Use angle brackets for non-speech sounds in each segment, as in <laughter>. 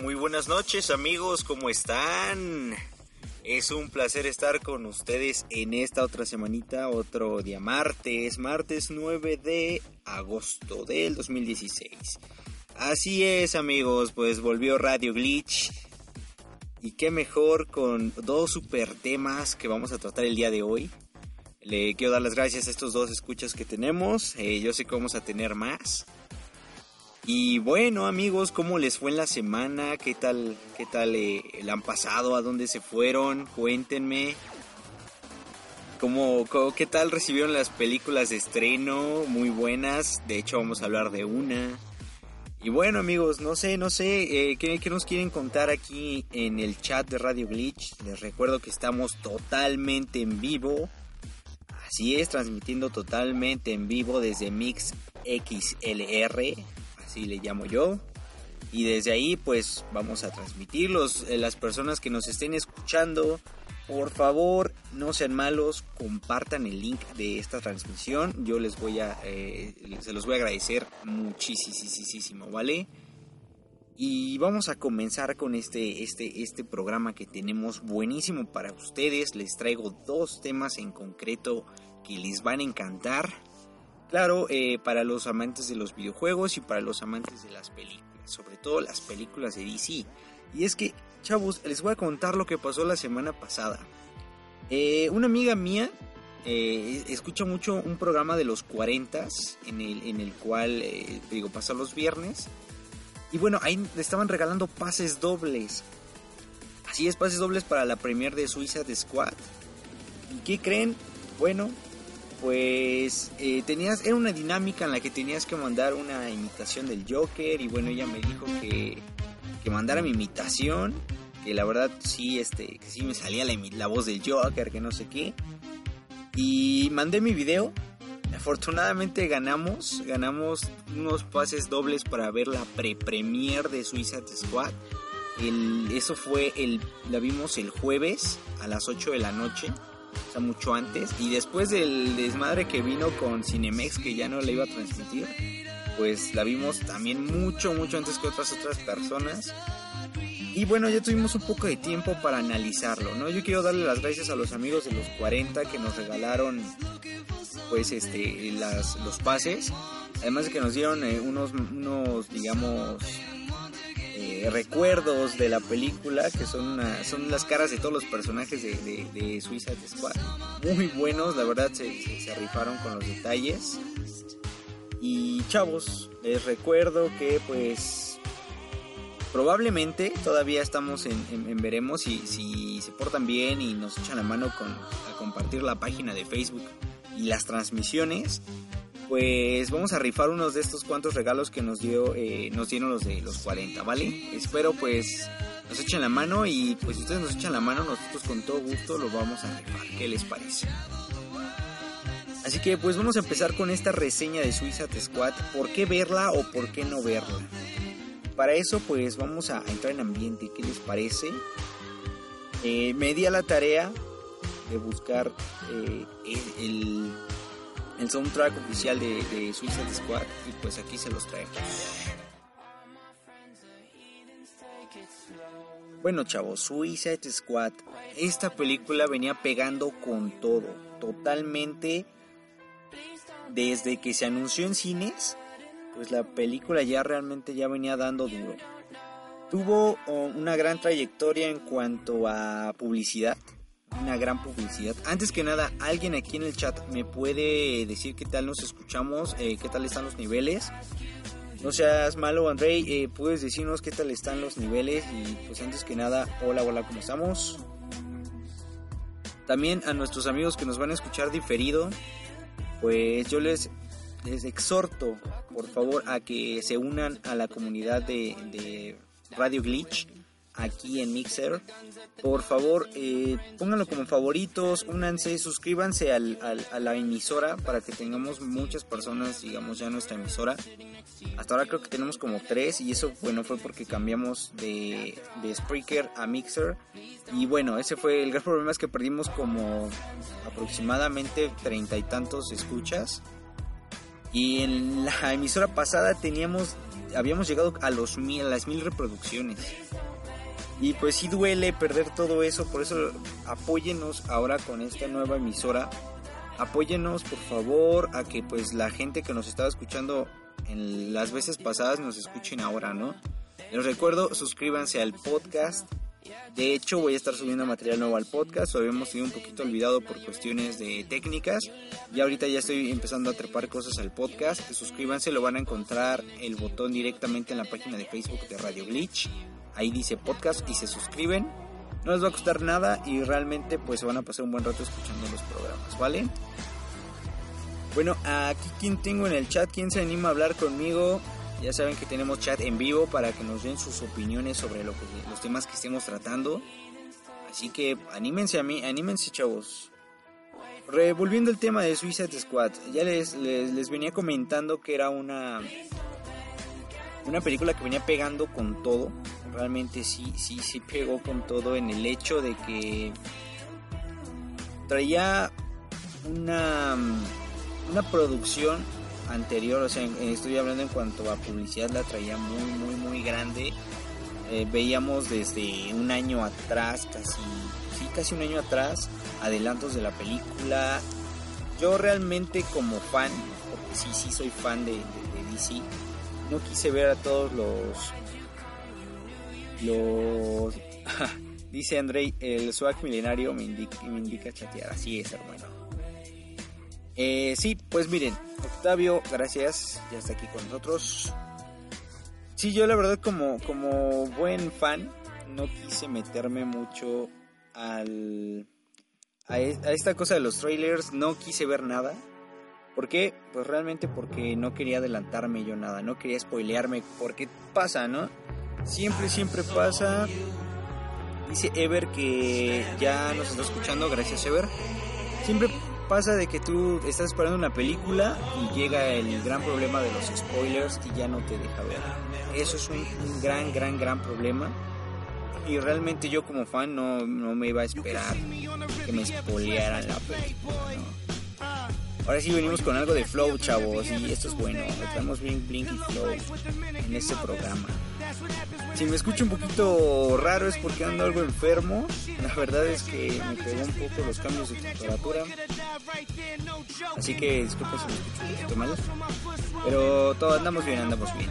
Muy buenas noches amigos, ¿cómo están? Es un placer estar con ustedes en esta otra semanita, otro día martes, martes 9 de agosto del 2016. Así es amigos, pues volvió Radio Glitch. Y qué mejor con dos super temas que vamos a tratar el día de hoy. Le quiero dar las gracias a estos dos escuchas que tenemos. Eh, yo sé que vamos a tener más. Y bueno amigos, ¿cómo les fue en la semana? ¿Qué tal, qué tal eh, la han pasado? ¿A dónde se fueron? Cuéntenme. ¿Cómo, qué tal recibieron las películas de estreno? Muy buenas. De hecho vamos a hablar de una. Y bueno amigos, no sé, no sé, eh, ¿qué, ¿qué, nos quieren contar aquí en el chat de Radio Glitch? Les recuerdo que estamos totalmente en vivo. Así es, transmitiendo totalmente en vivo desde Mix XLR así le llamo yo. Y desde ahí pues vamos a transmitirlos. Eh, las personas que nos estén escuchando, por favor no sean malos, compartan el link de esta transmisión. Yo les voy a, eh, se los voy a agradecer muchísimo, ¿vale? Y vamos a comenzar con este, este, este programa que tenemos buenísimo para ustedes. Les traigo dos temas en concreto que les van a encantar. Claro, eh, para los amantes de los videojuegos y para los amantes de las películas, sobre todo las películas de DC. Y es que, chavos, les voy a contar lo que pasó la semana pasada. Eh, una amiga mía eh, escucha mucho un programa de los 40 en el, en el cual, eh, digo, pasa los viernes. Y bueno, ahí le estaban regalando pases dobles. Así es, pases dobles para la premier de Suiza de Squad. ¿Y qué creen? Bueno, pues eh, tenías, era una dinámica en la que tenías que mandar una imitación del Joker y bueno, ella me dijo que, que mandara mi imitación, que la verdad sí, este, que sí me salía la, la voz del Joker, que no sé qué. Y mandé mi video, afortunadamente ganamos, ganamos unos pases dobles para ver la pre-premier de Suicide Squad. El, eso fue el, la vimos el jueves a las 8 de la noche o sea, mucho antes. Y después del desmadre que vino con Cinemex, que ya no le iba a transmitir, pues la vimos también mucho, mucho antes que otras otras personas. Y bueno, ya tuvimos un poco de tiempo para analizarlo, ¿no? Yo quiero darle las gracias a los amigos de los 40 que nos regalaron, pues, este, las, los pases. Además de que nos dieron eh, unos, unos, digamos, eh, recuerdos de la película, que son, son las caras de todos los personajes de, de, de Suicide Squad. Muy buenos, la verdad se, se, rifaron con los detalles. Y chavos, les recuerdo que pues probablemente todavía estamos en veremos si, si, se portan bien y nos echan la mano con a compartir la página de Facebook y las transmisiones pues vamos a rifar unos de estos cuantos regalos que nos dio eh, nos dieron los de los 40, ¿vale? Espero pues nos echen la mano y pues si ustedes nos echan la mano nosotros con todo gusto lo vamos a rifar, ¿qué les parece? Así que pues vamos a empezar con esta reseña de Suicide Squad, ¿por qué verla o por qué no verla? Para eso pues vamos a entrar en ambiente, ¿qué les parece? Eh, me di a la tarea de buscar eh, el el soundtrack oficial de, de Suicide Squad y pues aquí se los traemos. Bueno chavos, Suicide Squad, esta película venía pegando con todo, totalmente desde que se anunció en cines, pues la película ya realmente ya venía dando duro. Tuvo una gran trayectoria en cuanto a publicidad, una gran publicidad. Antes que nada, alguien aquí en el chat me puede decir qué tal nos escuchamos, eh, qué tal están los niveles. No seas malo, Andrei, eh, puedes decirnos qué tal están los niveles y pues antes que nada, hola, hola, ¿cómo estamos? También a nuestros amigos que nos van a escuchar diferido, pues yo les, les exhorto, por favor, a que se unan a la comunidad de, de Radio Glitch aquí en Mixer. Por favor, eh, pónganlo como favoritos, únanse, suscríbanse al, al, a la emisora para que tengamos muchas personas, digamos, ya nuestra emisora. Hasta ahora creo que tenemos como tres y eso, bueno, fue porque cambiamos de, de Spreaker a Mixer. Y bueno, ese fue el gran <laughs> problema es que perdimos como aproximadamente treinta y tantos escuchas. Y en la emisora pasada teníamos habíamos llegado a los mil, a las mil reproducciones. Y pues sí duele perder todo eso, por eso apóyenos ahora con esta nueva emisora. Apóyenos por favor a que pues la gente que nos estaba escuchando en las veces pasadas nos escuchen ahora, ¿no? Les recuerdo, suscríbanse al podcast. De hecho, voy a estar subiendo material nuevo al podcast. Lo habíamos tenido un poquito olvidado por cuestiones de técnicas. Y ahorita ya estoy empezando a trepar cosas al podcast. Suscríbanse, lo van a encontrar el botón directamente en la página de Facebook de Radio Glitch. Ahí dice podcast y se suscriben. No les va a costar nada y realmente pues se van a pasar un buen rato escuchando los programas, ¿vale? Bueno, aquí quien tengo en el chat, ¿quién se anima a hablar conmigo? Ya saben que tenemos chat en vivo para que nos den sus opiniones sobre lo que, los temas que estemos tratando. Así que anímense a mí, anímense chavos. Revolviendo el tema de Suicide Squad, ya les, les, les venía comentando que era una una película que venía pegando con todo. Realmente sí, sí, sí pegó con todo en el hecho de que traía una, una producción anterior, o sea, estoy hablando en cuanto a publicidad, la traía muy, muy, muy grande. Eh, veíamos desde un año atrás, casi, sí, casi un año atrás, adelantos de la película. Yo realmente como fan, porque sí, sí soy fan de DC, no quise ver a todos los los <laughs> dice Andrei el swag milenario me indica, me indica chatear. Así es hermano. Eh, sí pues miren Octavio gracias. Ya está aquí con nosotros. Sí yo la verdad como como buen fan no quise meterme mucho al a, a esta cosa de los trailers. No quise ver nada. ¿Por qué? Pues realmente porque no quería adelantarme yo nada, no quería spoilearme, porque pasa, ¿no? Siempre, siempre pasa. Dice Ever que ya nos está escuchando, gracias Ever. Siempre pasa de que tú estás esperando una película y llega el gran problema de los spoilers y ya no te deja ver. Eso es un, gran, gran, gran problema. Y realmente yo como fan no, no me iba a esperar que me spoilearan la película, ¿no? Ahora sí venimos con algo de flow, chavos, y esto es bueno. Estamos bien Blink y Flow en este programa. Si me escucho un poquito raro es porque ando algo enfermo. La verdad es que me pegó un poco los cambios de temperatura. Así que disculpen si me escucho un. Pero todo andamos bien, andamos bien.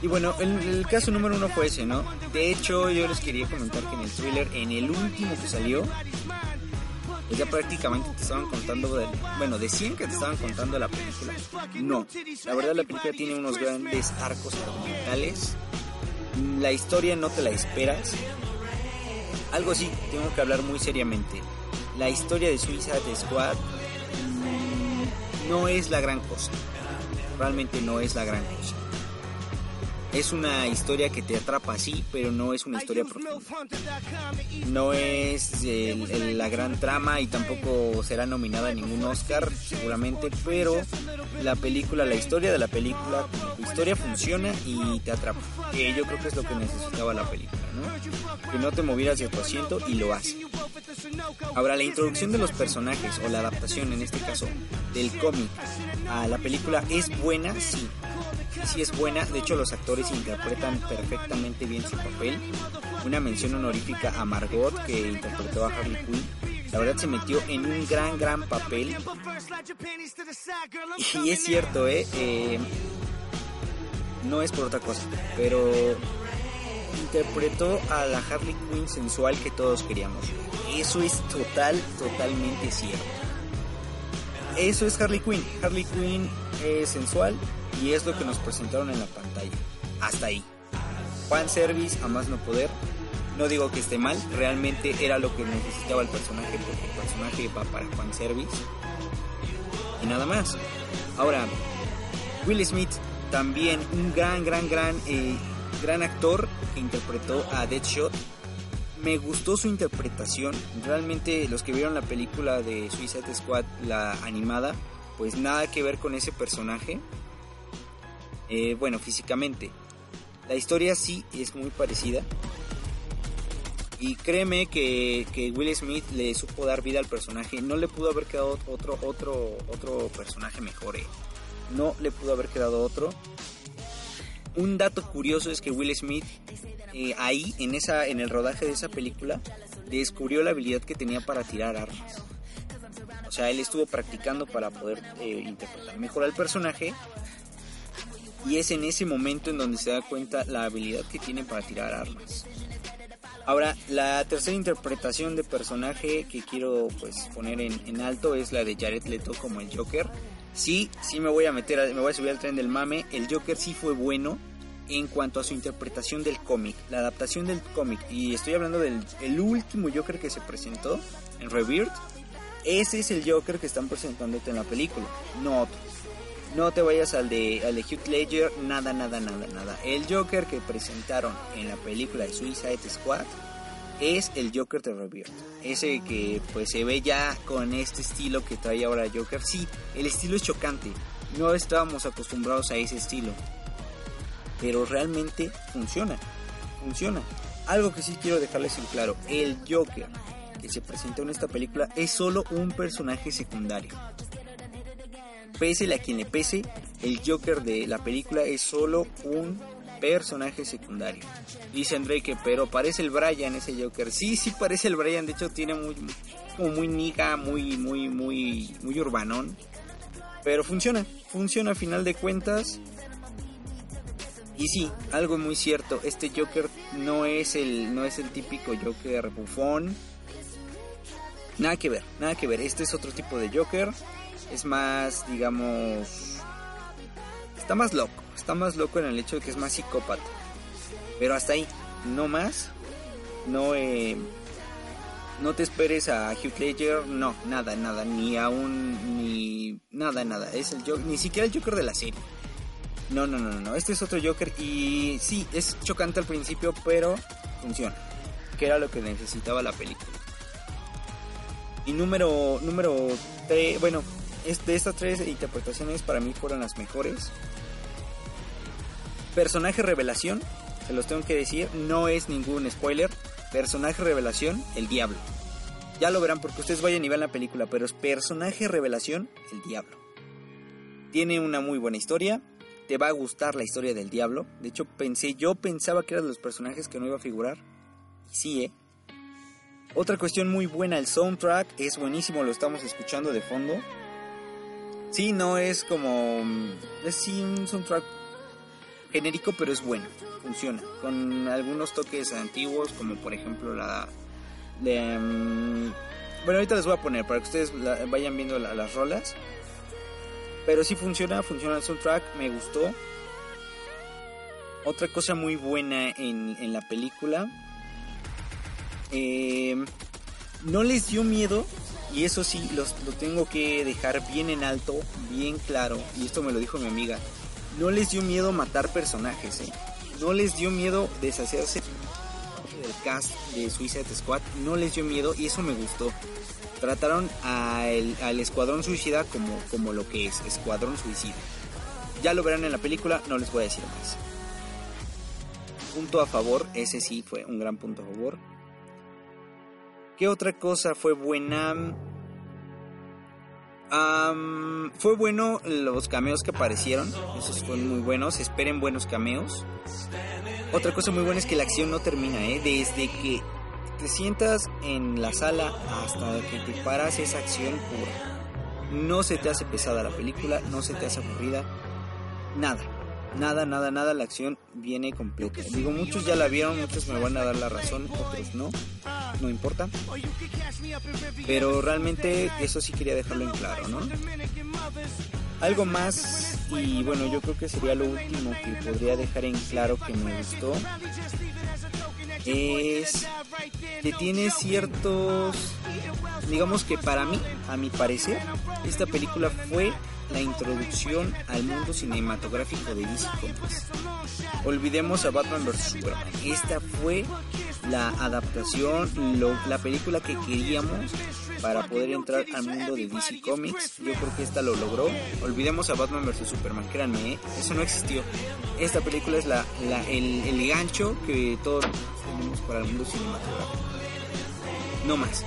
Y bueno, el, el, caso número uno fue ese, ¿no? De hecho, yo les quería comentar que en el thriller, en el último que salió, ya prácticamente te estaban contando, bueno, decían que te estaban contando la película. No, la verdad la película tiene unos grandes arcos argumentales. La historia no te la esperas. Algo sí, tengo que hablar muy seriamente. La historia de Suicide Squad mmm, no es la gran cosa. Realmente no es la gran cosa. Es una historia que te atrapa así, pero no es una historia profunda. No es el, el, la gran trama y tampoco será nominada a ningún Oscar, seguramente, pero la película, la historia de la película, la historia funciona y te atrapa. Que yo creo que es lo que necesitaba la película, ¿no? Que no te movieras de tu asiento y lo hace. Ahora, la introducción de los personajes, o la adaptación en este caso, del cómic a la película es buena, sí sí es buena, de hecho los actores interpretan perfectamente bien su papel. Una mención honorífica a Margot que interpretó a Harley Quinn. La verdad se metió en un gran, gran papel. Y es cierto, ¿eh? eh no es por otra cosa, pero interpretó a la Harley Quinn sensual que todos queríamos. Eso es total, totalmente cierto. Eso es Harley Quinn. Harley Quinn es sensual, y es lo que nos presentaron en la pantalla. Hasta ahí. Fan service a más no poder. No digo que esté mal, realmente era lo que necesitaba el personaje porque el personaje va para fan service. Y nada más. Ahora, Will Smith también un gran, gran, gran, eh, gran actor que interpretó a Deadshot. Me gustó su interpretación. Realmente los que vieron la película de Suicide Squad, la animada, pues nada que ver con ese personaje eh, bueno, físicamente. La historia sí es muy parecida. Y créeme que, que, Will Smith le supo dar vida al personaje. No le pudo haber quedado otro, otro, otro personaje mejor. Eh. No le pudo haber quedado otro. Un dato curioso es que Will Smith eh, ahí, en, esa, en el rodaje de esa película, descubrió la habilidad que tenía para tirar armas. O sea, él estuvo practicando para poder interpretar mejor al personaje. Y es en ese momento en donde se da cuenta la habilidad que tiene para tirar armas. Ahora, la tercera interpretación de personaje que quiero pues poner en, alto es la de Jared Leto como el Joker. Sí, sí me voy a meter, me voy a subir al tren del mame. El Joker sí fue bueno en cuanto a su interpretación del cómic, la adaptación del cómic. Y estoy hablando del el último Joker que se presentó en Rebirth. Ese es el Joker que están presentándote en la película, no otro. No te vayas al de, al Heath Ledger, nada, nada, nada, nada. El Joker que presentaron en la película de Suicide Squad es el Joker de Rebirth. Ese que pues se ve ya con este estilo que trae ahora Joker. Sí, el estilo es chocante. No estábamos acostumbrados a ese estilo. Pero realmente funciona. Funciona. Algo que sí quiero dejarles en claro. El Joker que se presentó en esta película es solo un personaje secundario. Pese a quien le pese, el Joker de la película es solo un personaje secundario. Dice André que, pero parece el Brian ese Joker. Sí, sí parece el Brian. De hecho, tiene muy, como muy niga, muy, muy, muy, muy urbanón. Pero funciona, funciona a final de cuentas. Y sí, algo muy cierto, este Joker no es el, no es el típico Joker bufón. Nada que ver, nada que ver. Este es otro tipo de Joker. Es más, digamos, está más loco. Está más loco en el hecho de que es más psicópata. Pero hasta ahí, no más. No, eh, no te esperes a Hugh Ledger, no, nada, nada, ni aún, ni nada, nada. Es el Joker, ni siquiera el Joker de la serie. No, no, no, no, no. Este es otro Joker y sí, es chocante al principio, pero funciona. Que era lo que necesitaba la película. Y número, número 3, bueno, de estas tres interpretaciones para mí fueron las mejores. Personaje revelación, se los tengo que decir, no es ningún spoiler. Personaje revelación, el diablo. Ya lo verán porque ustedes vayan y vean la película, pero es personaje revelación, el diablo. Tiene una muy buena historia, te va a gustar la historia del diablo. De hecho, pensé, yo pensaba que era de los personajes que no iba a figurar. Sí, ¿eh? Otra cuestión muy buena, el soundtrack es buenísimo, lo estamos escuchando de fondo. Sí, no es como... Es sí un soundtrack genérico, pero es bueno, funciona. Con algunos toques antiguos, como por ejemplo la... de, mm, bueno, ahorita les voy a poner para que ustedes vayan viendo la- las rolas. Pero sí funciona, funciona el soundtrack, me gustó. Otra cosa muy buena en, en la película. eh, no les dio miedo, y eso sí, los, lo tengo que dejar bien en alto, bien claro, y esto me lo dijo mi amiga. No les dio miedo matar personajes, ¿eh? No les dio miedo deshacerse del cast de Suicide Squad, no les dio miedo y eso me gustó. Trataron a al Escuadrón Suicida como, como lo que es, Escuadrón Suicida. Ya lo verán en la película, no les voy a decir más. Punto a favor, ese sí fue un gran punto a favor. ¿Qué otra cosa fue buena? Fue bueno los cameos que aparecieron, esos fueron muy buenos, esperen buenos cameos. Otra cosa muy buena es que la acción no termina, ¿eh? desde que te sientas en la sala hasta que te paras esa acción pura. No se te hace pesada la película, no se te hace aburrida, nada, nada, nada, nada, la acción viene completa. Digo, muchos ya la vieron, muchos me van a dar la razón, otros no, no importa. Pero realmente eso sí quería dejarlo en claro, ¿no? Algo más, y bueno, yo creo que sería lo último que podría dejar en claro que me gustó, es que tiene ciertos, digamos que para mí, a mi parecer, esta película fue la introducción al mundo cinematográfico de DC Comics. Olvidemos a Batman vs Superman. Esta fue la adaptación, la película que queríamos para poder entrar al mundo de DC Comics. Yo creo que esta lo logró. Olvidemos a Batman vs Superman, créanme, ¿eh? eso no existió. Esta película es la- el, el gancho que todos tenemos para el mundo cinematográfico. No más.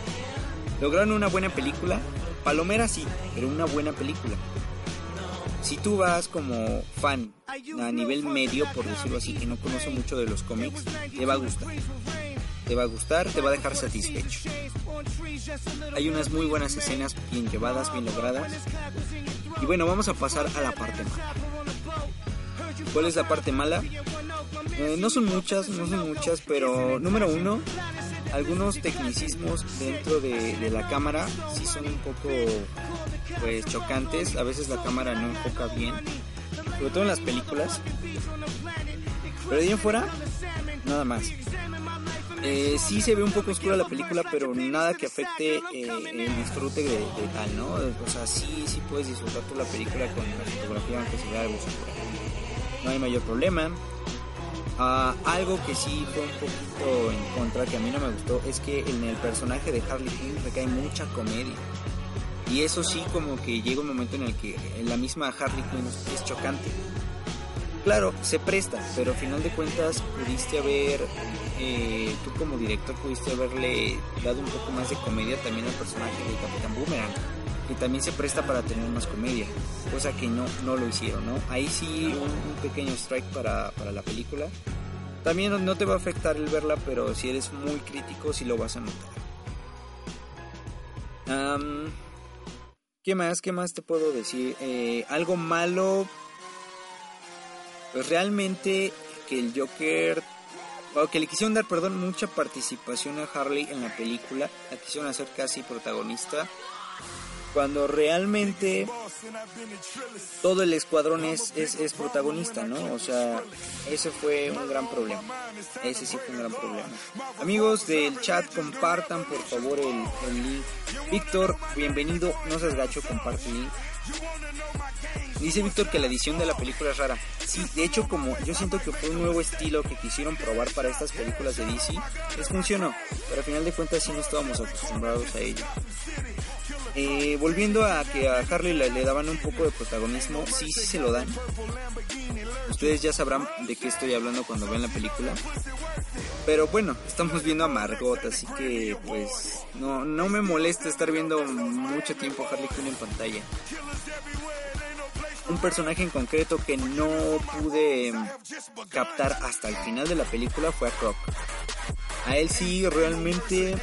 Lograron una buena película. Palomera sí, pero una buena película. Si tú vas como fan a nivel medio, por decirlo así, que no conoce mucho de los cómics, te va a gustar. Te va a gustar, te va a dejar satisfecho. Hay unas muy buenas escenas bien llevadas, bien logradas. Y bueno, vamos a pasar a la parte mala. ¿Cuál es la parte mala? Eh, no son muchas, no son muchas, pero número uno, algunos tecnicismos dentro de, la cámara sí son un poco pues chocantes. A veces la cámara no enfoca bien, sobre todo en las películas. Pero de ahí en fuera, nada más. Eh, sí se ve un poco oscura la película, pero nada que afecte eh, el disfrute de, de tal, ¿no? O sea, sí, sí puedes disfrutar toda la película con la fotografía aunque se vea algo oscura. No hay mayor problema. Ah, algo que sí fue un poquito en contra, que a mí no me gustó, es que en el personaje de Harley Quinn recae mucha comedia. Y eso sí como que llega un momento en el que la misma Harley Quinn es chocante. Claro, se presta, pero al final de cuentas pudiste haber, eh, tú como director pudiste haberle dado un poco más de comedia también al personaje de Capitán Boomerang, que también se presta para tener más comedia, cosa que no, no lo hicieron, ¿no? Ahí sí un, pequeño strike para, para la película. También no te va a afectar el verla, pero si eres muy crítico sí lo vas a notar. ¿Qué más? ¿Qué más te puedo decir? Eh, algo malo. Pues realmente que el Joker. O que le quisieron dar, perdón, mucha participación a Harley en la película. La quisieron hacer casi protagonista. Cuando realmente todo el escuadrón es, es, es protagonista, ¿no? O sea, ese fue un gran problema. Ese sí fue un gran problema. Amigos del chat, compartan por favor el, el link. Víctor, bienvenido. No seas gacho, comparte el link. Dice Víctor que la edición de la película es rara. Sí, de hecho, como yo siento que fue un nuevo estilo que quisieron probar para estas películas de DC, les funcionó. Pero al final de cuentas sí no estábamos acostumbrados a ello. Eh, volviendo a que a Harley le, daban un poco de protagonismo, sí, sí se lo dan. Ustedes ya sabrán de qué estoy hablando cuando vean la película. Pero bueno, estamos viendo a Margot, así que pues no, no me molesta estar viendo mucho tiempo a Harley Quinn en pantalla. Un personaje en concreto que no pude captar hasta el final de la película fue a Croc. A él sí realmente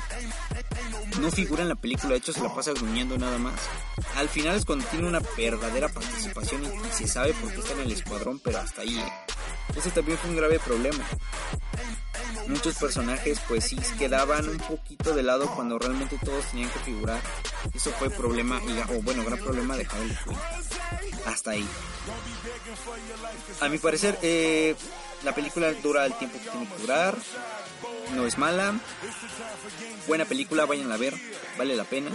no figura en la película, de hecho se la pasa gruñendo nada más. Al final es cuando tiene una verdadera participación y, se sabe por qué está en el escuadrón, pero hasta ahí. Ese también fue un grave problema. Muchos personajes pues sí quedaban un poquito de lado cuando realmente todos tenían que figurar. Eso fue problema, o bueno, gran problema de Harley. Hasta ahí. A mi parecer, eh, la película dura el tiempo que tiene que durar. No es mala. Buena película, vayan a ver. Vale la pena.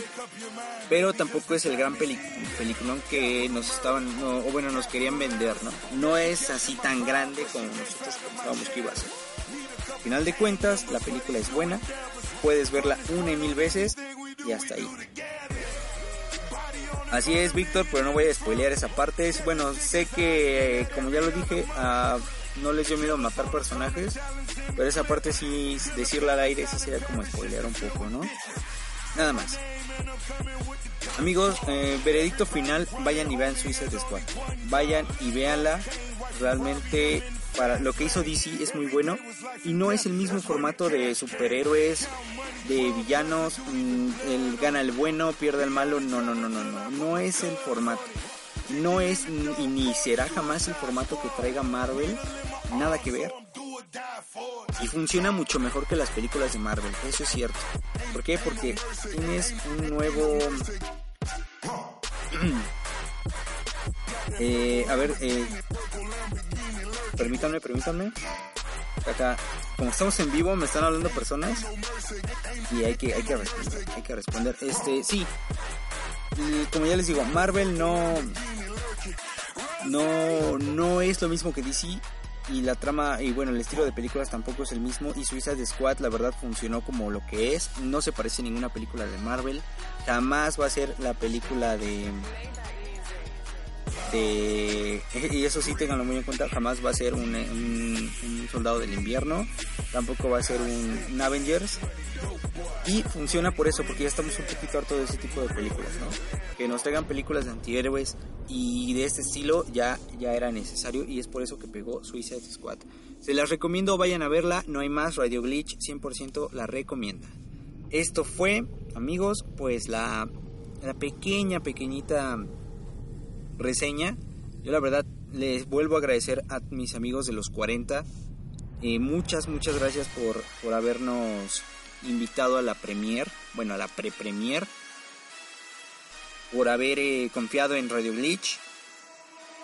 Pero tampoco es el gran peli peliculón que nos estaban, o bueno, nos querían vender, ¿no? No es así tan grande como nosotros pensábamos que iba a ser. Al final de cuentas, la película es buena. Puedes verla una y mil veces y hasta ahí. Así es, Víctor, pero no voy a spoilear esa parte. Bueno, sé que, como ya lo dije, ah, no les dio miedo matar personajes, pero esa parte sí, decirla al aire sí sería como spoilear un poco, ¿no? Nada más. Amigos, eh, veredicto final, vayan y vean Suicide Squad. Vayan y véanla. Realmente para lo que hizo DC es muy bueno y no es el mismo formato de superhéroes, de villanos, mm, el gana el bueno, pierde el malo, no, no, no, no, no, no es el formato. No es ni será jamás el formato que traiga Marvel, nada que ver. Y funciona mucho mejor que las películas de Marvel, eso es cierto. ¿Por qué? Porque tienes un nuevo... <clears throat> Eh, a ver, eh, permítanme, permítanme. Acá, como estamos en vivo, me están hablando personas y hay que, hay que responder, hay que responder. Este, sí. Como ya les digo, Marvel no, no, no es lo mismo que DC y la trama y bueno el estilo de películas tampoco es el mismo. Y Suicide Squad la verdad funcionó como lo que es. No se parece a ninguna película de Marvel. Jamás va a ser la película de de y eso sí tenganlo muy en cuenta jamás va a ser un, un soldado del invierno tampoco va a ser un, Avengers Y funciona por eso, porque ya estamos un poquito hartos de ese tipo de películas. Que nos traigan películas de antihéroes y de este estilo ya, ya era necesario y es por eso que pegó Suicide Squad. Se las recomiendo, vayan a verla, no hay más, Radio Glitch 100% la recomienda. Esto fue, amigos, pues la, la pequeña, pequeñita reseña. Yo la verdad les vuelvo a agradecer a mis amigos de los 40. Eh, muchas, muchas gracias por, por habernos invitado a la premier, bueno, a la pre-premier, por haber eh, confiado en Radio Glitch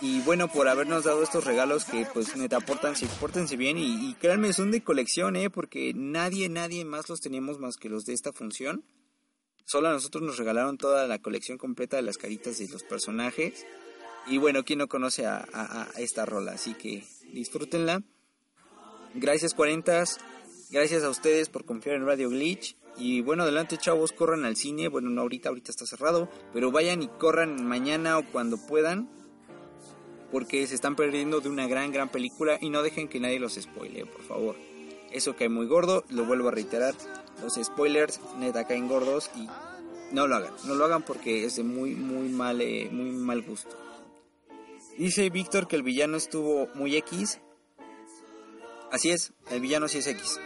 y bueno, por habernos dado estos regalos que pues neta, pórtense, pórtense bien y, créanme, son de colección, eh, porque nadie, nadie más los teníamos más que los de esta función. Solo a nosotros nos regalaron toda la colección completa de las caritas de los personajes. Y bueno, ¿quién no conoce a esta rola? Así que disfrútenla. Gracias 40, gracias a ustedes por confiar en Radio Glitch. Y bueno, adelante chavos, corran al cine. Bueno, no ahorita, ahorita está cerrado. Pero vayan y corran mañana o cuando puedan. Porque se están perdiendo de una gran, gran película. Y no dejen que nadie los spoile, por favor. Eso cae muy gordo, lo vuelvo a reiterar. Los spoilers neta caen gordos y no lo hagan. No lo hagan porque es de muy, muy mal, eh, muy mal gusto. Dice Víctor que el villano estuvo muy X. Así es, el villano sí es X.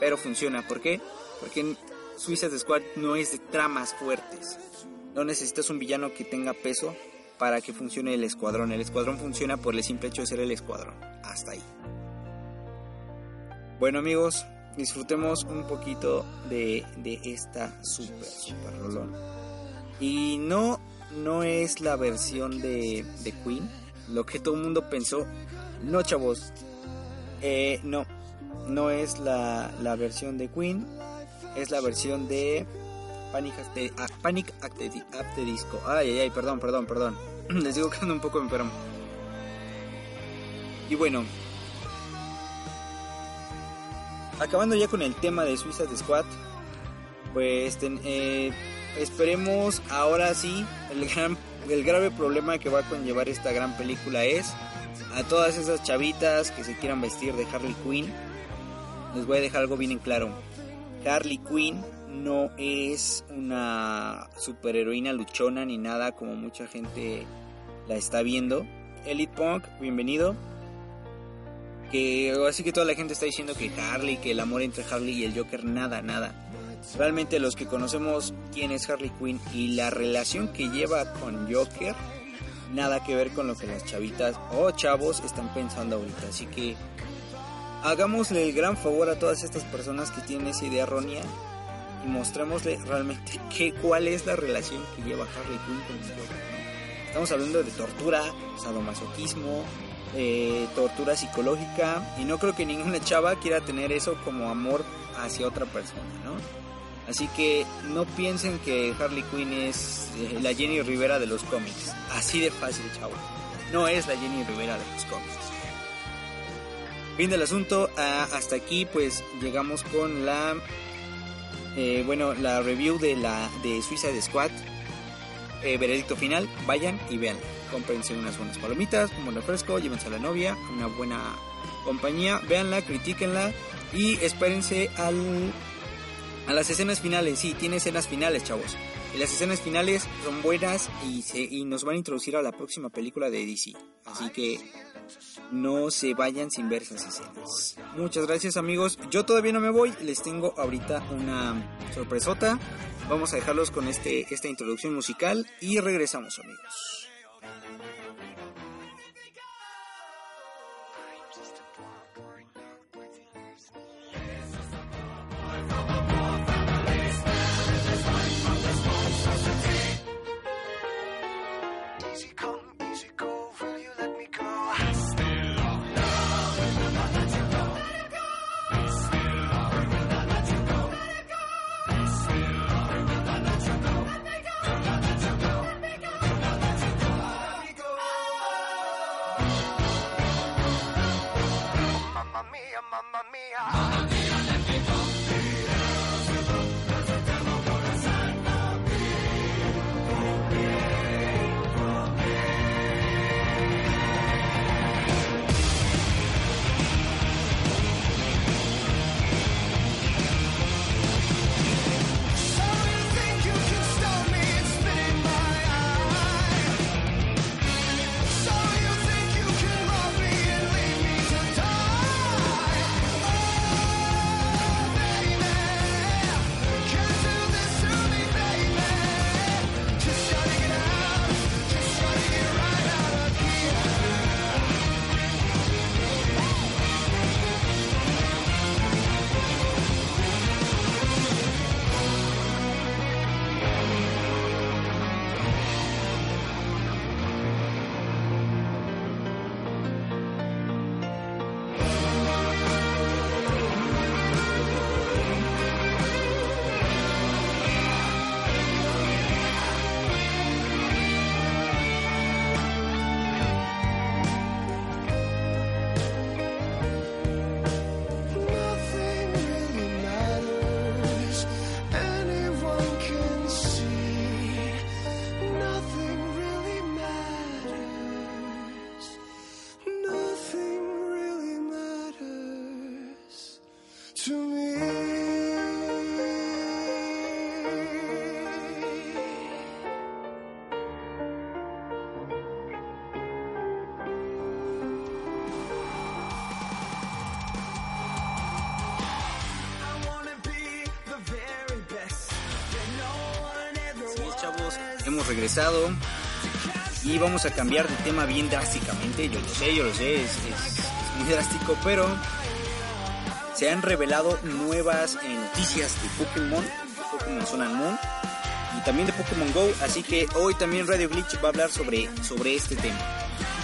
Pero funciona. ¿Por qué? Porque en Suicide Squad no es de tramas fuertes. No necesitas un villano que tenga peso para que funcione el escuadrón. El escuadrón funciona por el simple hecho de ser el escuadrón. Hasta ahí. Bueno amigos, disfrutemos un poquito de, de esta super, super rolón. Y no, no es la versión de, de Queen, lo que todo el mundo pensó. No chavos, eh, no, no es la, la versión de Queen, es la versión de Panic at the, ah, Panic the Disco. Ay, ay, ay, perdón, perdón, perdón. <clears throat> Les digo que ando un poco enfermo. Y bueno, acabando ya con el tema de Suicide Squad, pues eh, esperemos ahora sí, el, gran, el grave problema que va a conllevar esta gran película es a todas esas chavitas que se quieran vestir de Harley Quinn, les voy a dejar algo bien en claro. Harley Quinn no es una superheroína luchona ni nada como mucha gente la está viendo. Elite Punk, bienvenido. Que así que toda la gente está diciendo que Harley, que el amor entre Harley y el Joker, nada, nada. Realmente los que conocemos quién es Harley Quinn y la relación que lleva con Joker, nada que ver con lo que las chavitas o chavos están pensando ahorita. Así que hagámosle el gran favor a todas estas personas que tienen esa idea errónea y mostrémosle realmente <laughs> qué, cuál es la relación que lleva Harley Quinn con Joker. ¿no? Estamos hablando de tortura, sadomasoquismo, eh, tortura psicológica y no creo que ninguna chava quiera tener eso como amor hacia otra persona, ¿no? Así que no piensen que Harley Quinn es eh, la Jenny Rivera de los cómics. Así de fácil, chavo. No es la Jenny Rivera de los cómics. Fin del asunto. Ah, hasta aquí pues llegamos con la eh, bueno la review de la de Suicide Squad. Eh, veredicto final. Vayan y vean. Cómprense unas buenas palomitas, un buen refresco, llévense a la novia, una buena compañía, véanla, critíquenla y espérense al a las escenas finales, sí, tiene escenas finales, chavos. Y las escenas finales son buenas y, y nos van a introducir a la próxima película de DC. Así que no se vayan sin ver esas escenas. Muchas gracias amigos. Yo todavía no me voy, les tengo ahorita una sorpresota. Vamos a dejarlos con este, esta introducción musical y regresamos amigos. Mama regresado y vamos a cambiar de tema bien drásticamente. Yo lo sé, yo lo sé, es, muy drástico, pero se han revelado nuevas eh, noticias de Pokémon, Pokémon Sun and Moon y también de Pokémon Go. Así que hoy también Radio Glitch va a hablar sobre, sobre este tema.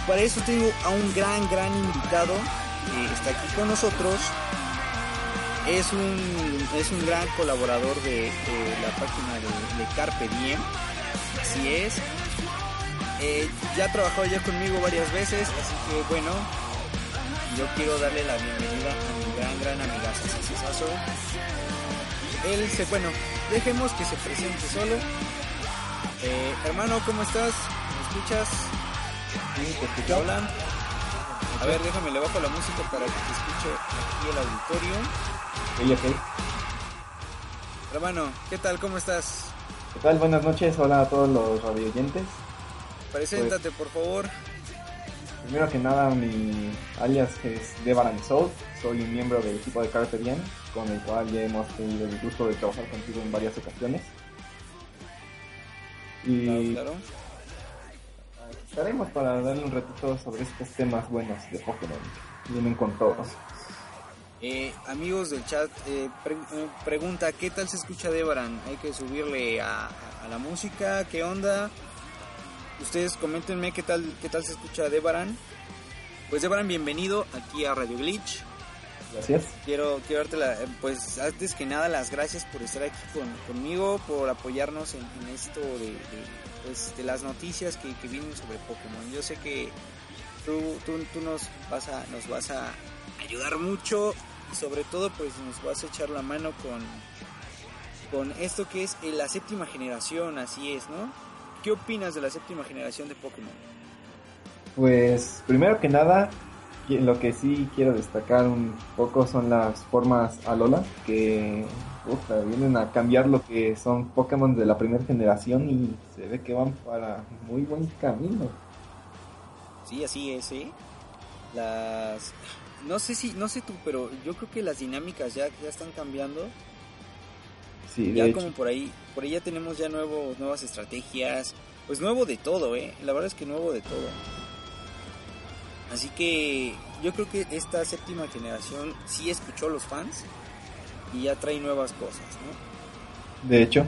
Para eso tengo a un gran, gran invitado que está aquí con nosotros. Es un, es un gran colaborador de, la página de Carpe Diem. Así es. Eh, ya ha trabajado ya conmigo varias veces, así que bueno, yo quiero darle la bienvenida a mi gran, gran amigazo, Sasazo. Él se, bueno, dejemos que se presente solo. Eh, hermano, ¿cómo estás? ¿Me escuchas? ¿Te hablan? A ver, déjame, le bajo la música para que te escuche aquí el auditorio. Ok, ok. Hermano, ¿qué tal? ¿Cómo estás? ¿Qué tal? Buenas noches, hola a todos los radioyentes. Preséntate, por favor. Primero que nada, mi alias es Devaran Soul. Soy un miembro del equipo de Carpe Diem, con el cual ya hemos tenido el gusto de trabajar contigo en varias ocasiones. Y Claro, claro. estaremos para darle un ratito sobre estos temas buenos de Pokémon. Vienen con todos. Eh, amigos del chat, eh, pre- eh, pregunta, ¿qué tal se escucha Debaran? Hay que subirle a, a la música, ¿qué onda? Ustedes coméntenme qué tal, qué tal se escucha Debaran. Pues Debaran, bienvenido aquí a Radio Glitch. Gracias. Quiero, quiero darte la, eh, pues antes que nada las gracias por estar aquí con- conmigo, por apoyarnos en, en esto de, de, pues, de las noticias que, que vienen sobre Pokémon. Yo sé que tú, tú, tú nos vas a, nos vas a ayudar mucho y sobre todo pues nos vas a echar la mano con, con esto que es eh, la séptima generación, así es, ¿no? ¿Qué opinas de la séptima generación de Pokémon? Pues primero que nada, lo que sí quiero destacar un poco son las formas Alola, que puta, vienen a cambiar lo que son Pokémon de la primera generación y se ve que van para muy buen camino. Sí, así es, ¿eh? Las... No sé si, no sé tú, pero yo creo que las dinámicas ya, ya están cambiando. Sí, Ya de como hecho, por ahí, por ahí ya tenemos ya nuevos, nuevas estrategias. Pues nuevo de todo, ¿eh? La verdad es que nuevo de todo. Así que yo creo que esta séptima generación sí escuchó a los fans y ya trae nuevas cosas, ¿no? de hecho,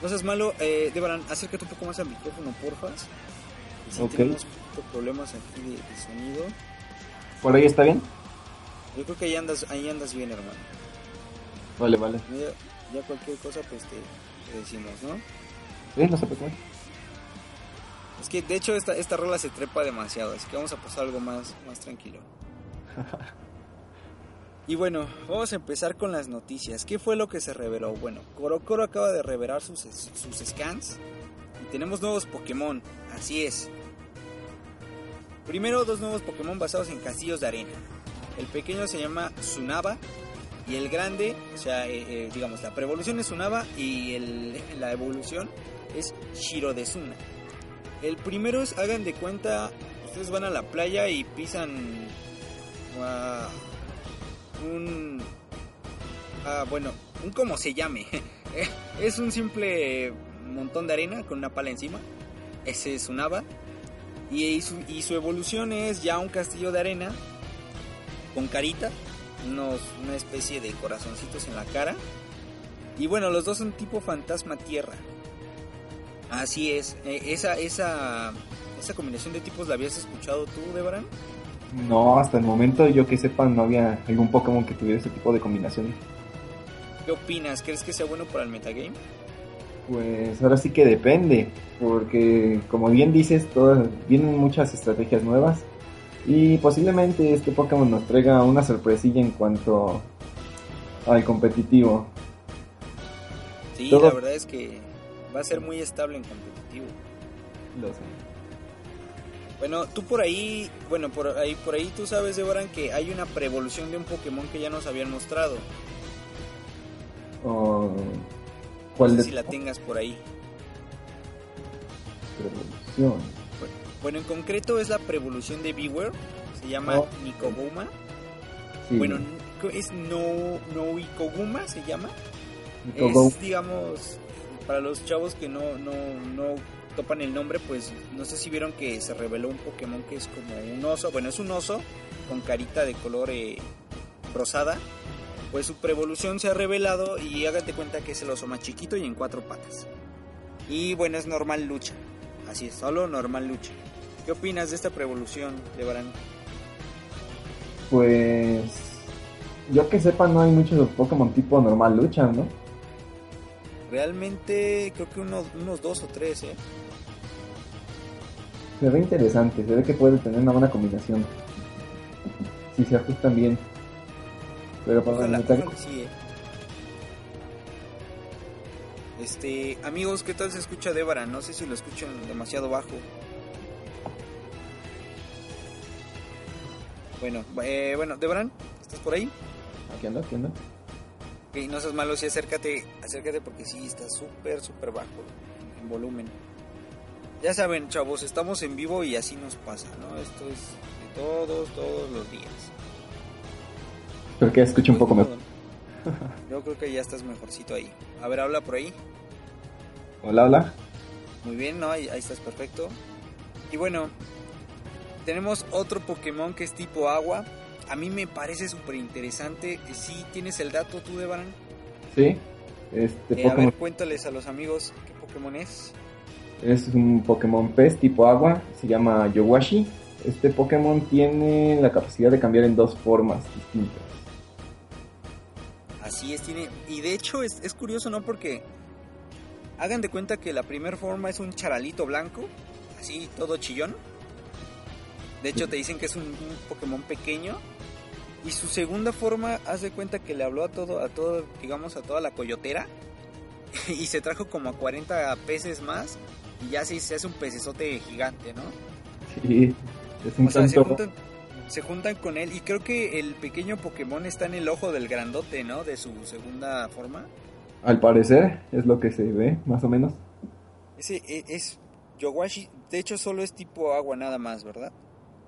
No seas malo, eh, Debaran, acércate un poco más al micrófono, porfas. Y si Ok. tenemos problemas aquí de, de sonido. Por ahí está bien. Yo creo que ahí andas, ahí andas bien, hermano. Vale, vale. Ya, ya cualquier cosa pues te, te decimos, ¿no? Sí, no se preocupen. Es que de hecho esta, esta rola se trepa demasiado, así que vamos a pasar algo más, más tranquilo. <laughs> Y bueno, vamos a empezar con las noticias. ¿Qué fue lo que se reveló? Bueno, Coro acaba de revelar sus, sus scans y tenemos nuevos Pokémon, así es. Primero dos nuevos Pokémon basados en castillos de arena. El pequeño se llama Tsunaba y el grande, o sea, eh, eh, digamos, la preevolución es Tsunaba y el- la evolución es Shirodesuna. El primero es, hagan de cuenta, ustedes van a la playa y pisan ah, un... ah, bueno, un como se llame. <laughs> es un simple montón de arena con una pala encima. Ese es un Ava. Y, su, y su evolución es ya un castillo de arena con carita, unos, una especie de corazoncitos en la cara. Y bueno, los dos son tipo fantasma tierra. Así es, eh, esa, esa, esa combinación de tipos la habías escuchado tú, Debaran. No, hasta el momento yo que sepa no había algún Pokémon que tuviera ese tipo de combinaciones. ¿Qué opinas? ¿Crees que sea bueno para el metagame? Pues ahora sí que depende, porque como bien dices, todas, vienen muchas estrategias nuevas y posiblemente este Pokémon nos traiga una sorpresilla en cuanto al competitivo. Sí, Todo- la verdad es que va a ser muy estable en competitivo. Lo sé. Bueno, tú por ahí, bueno, por ahí, por ahí tú sabes, Devoran, que hay una preevolución de un Pokémon que ya nos habían mostrado. O- No ¿Cuál sé de si la tengas por ahí. revolución? Bueno, en concreto es la preevolución de Bewear. Se llama Oh. Nikoguma. Sí, Bueno, es no, no Ikoguma, se llama. Es, digamos, para los chavos que no, no, no topan el nombre, pues no sé si vieron que se reveló un Pokémon que es como un oso. Bueno, es un oso con carita de color eh, rosada. Pues su preevolución se ha revelado y hágate cuenta que es el oso más chiquito y en cuatro patas. Y bueno, es normal lucha. Así es, solo normal lucha. ¿Qué opinas de esta preevolución, Levarán? Pues yo que sepa no hay muchos Pokémon tipo normal lucha, ¿no? Realmente creo que uno- unos dos o tres, ¿eh? Se ve interesante, se ve que puede tener una buena combinación. Si se ajustan bien. Pero para Ojalá, notar- ojalá sí, eh. Este, amigos, ¿qué tal se escucha Débara? No sé si lo escuchan demasiado bajo. Bueno, eh, bueno, Debaran, ¿estás por ahí? Aquí anda, aquí anda. Ok, no seas malo, sí, acércate, acércate porque sí, está súper, súper bajo en volumen. Ya saben, chavos, estamos en vivo y así nos pasa, ¿no? Esto es de todos, todos los días. Pero que escuche un poco mejor. <laughs> Yo creo que ya estás mejorcito ahí. A ver, habla por ahí. Hola, hola. Muy bien, ¿no? Ahí, ahí estás perfecto. Y bueno, tenemos otro Pokémon que es tipo agua. A mí me parece súper interesante. Si tienes el dato tú, Debaran. Sí. Este Eh, a Pokémon ver, cuéntales a los amigos qué Pokémon es. es un Pokémon pez tipo agua, se llama Yowashi. Este Pokémon tiene la capacidad de cambiar en dos formas distintas. Así es, tiene. Y de hecho es, es curioso, ¿no? Porque hagan de cuenta que la primera forma es un charalito blanco, así todo chillón. De hecho, te dicen que es un, un Pokémon pequeño. Y su segunda forma, haz de cuenta que le habló a todo, a todo, digamos, a toda la coyotera. <laughs> Y se trajo como a 40 peces más. Y ya se, se hace un pecesote gigante, ¿no? Sí, es un O sea, se tanto- juntan, se juntan con él. Y creo que el pequeño Pokémon está en el ojo del grandote, ¿no? De su segunda forma. Al parecer es lo que se ve, más o menos. Ese e- es, Yowashi, de hecho solo es tipo agua nada más, ¿verdad?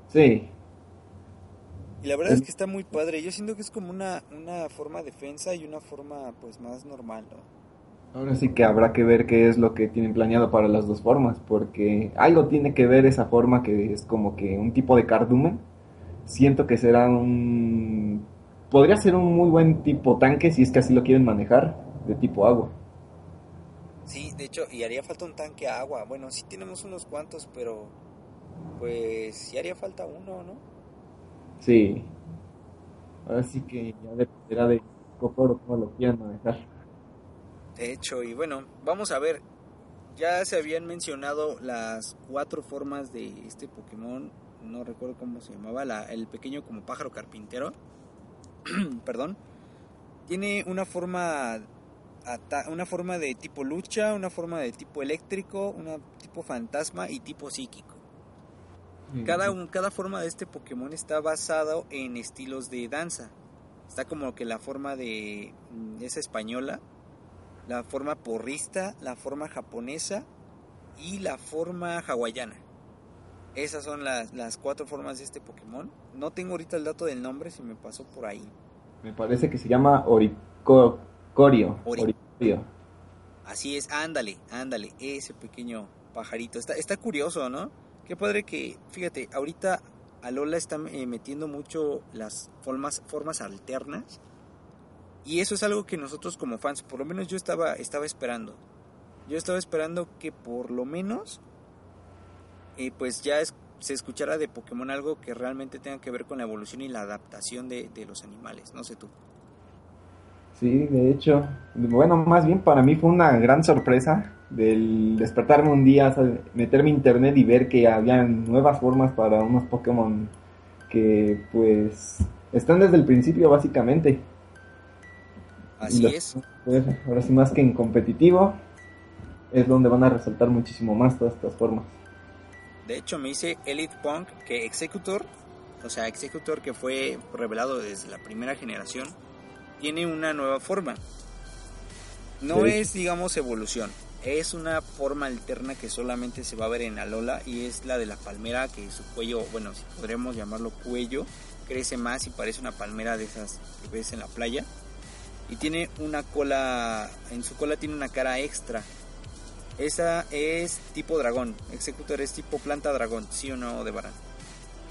Sí, Y la verdad es Es- que está muy padre. Yo siento que es como una, una forma defensa y una forma pues más normal, ¿no? ahora sí que habrá que ver qué es lo que tienen planeado para las dos formas, porque algo tiene que ver esa forma que es como que un tipo de cardumen. Siento que será un... Podría ser un muy buen tipo tanque si es que así lo quieren manejar, de tipo agua. Sí, de hecho, y haría falta un tanque a agua. Bueno, sí tenemos unos cuantos, pero pues sí haría falta uno, ¿no? Sí. Ahora sí que ya dependerá de Kokoro cómo lo quieran manejar. De hecho, y bueno, vamos a ver. Ya se habían mencionado las cuatro formas de este Pokémon. No recuerdo cómo se llamaba. La, el pequeño como pájaro carpintero. <clears throat> Perdón. Tiene una forma. Una forma de tipo lucha, una forma de tipo eléctrico, una tipo fantasma y tipo psíquico. Cada, un- cada forma de este Pokémon está basado en estilos de danza. Está como que la forma de mm, esa española, la forma porrista, la forma japonesa y la forma hawaiana. Esas son las, las cuatro formas de este Pokémon. No tengo ahorita el dato del nombre, si me pasó por ahí. Me parece que se llama Oricorio. Ori- Oricorio. Así es, ándale, ándale, ese pequeño pajarito. Está, está curioso, ¿no? Qué padre que, fíjate, ahorita Alola está eh, metiendo mucho las formas, formas alternas. Y eso es algo que nosotros como fans, por lo menos yo estaba, estaba esperando. Yo estaba esperando que por lo menos, eh, pues ya es- se escuchara de Pokémon algo que realmente tenga que ver con la evolución y la adaptación de, de los animales. No sé tú. Sí, de hecho, bueno, más bien para mí fue una gran sorpresa del despertarme un día, meterme a internet y ver que había nuevas formas para unos Pokémon que pues están desde el principio básicamente. Así Y los- es. pues, ahora sí más que en competitivo es donde van a resaltar muchísimo más todas estas formas. De hecho, me dice Elite Punk que Executor, o sea, Executor que fue revelado desde la primera generación, tiene una nueva forma. No Sí. es, digamos, evolución. Es una forma alterna que solamente se va a ver en Alola y es la de la palmera que su cuello, bueno, si podremos llamarlo cuello, crece más y parece una palmera de esas que ves en la playa. Y tiene una cola, en su cola tiene una cara extra. Esa es tipo dragón. Executor es tipo planta dragón, ¿sí o no, Debaran?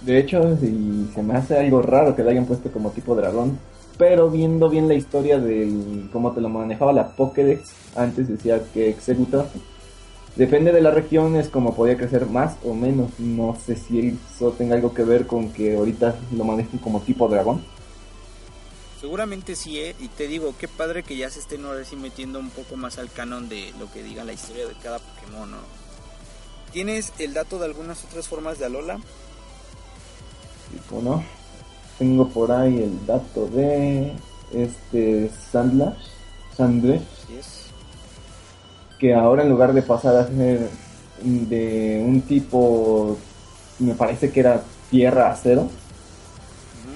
De hecho, y se me hace algo raro que le hayan puesto como tipo dragón. Pero viendo bien la historia de cómo te lo manejaba la Pokédex, antes decía que Executor, depende de la región, es como podía crecer más o menos. No sé si eso tenga algo que ver con que ahorita lo manejen como tipo dragón. Seguramente sí, ¿eh? Y te digo, qué padre que ya se estén ahora sí metiendo un poco más al canon de lo que diga la historia de cada Pokémon, ¿no? ¿Tienes el dato de algunas otras formas de Alola? Tipo, ¿no? Tengo por ahí el dato de este Sandlash, Sandresh, Así es. que ahora en lugar de pasar a ser de un tipo, me parece que era tierra acero,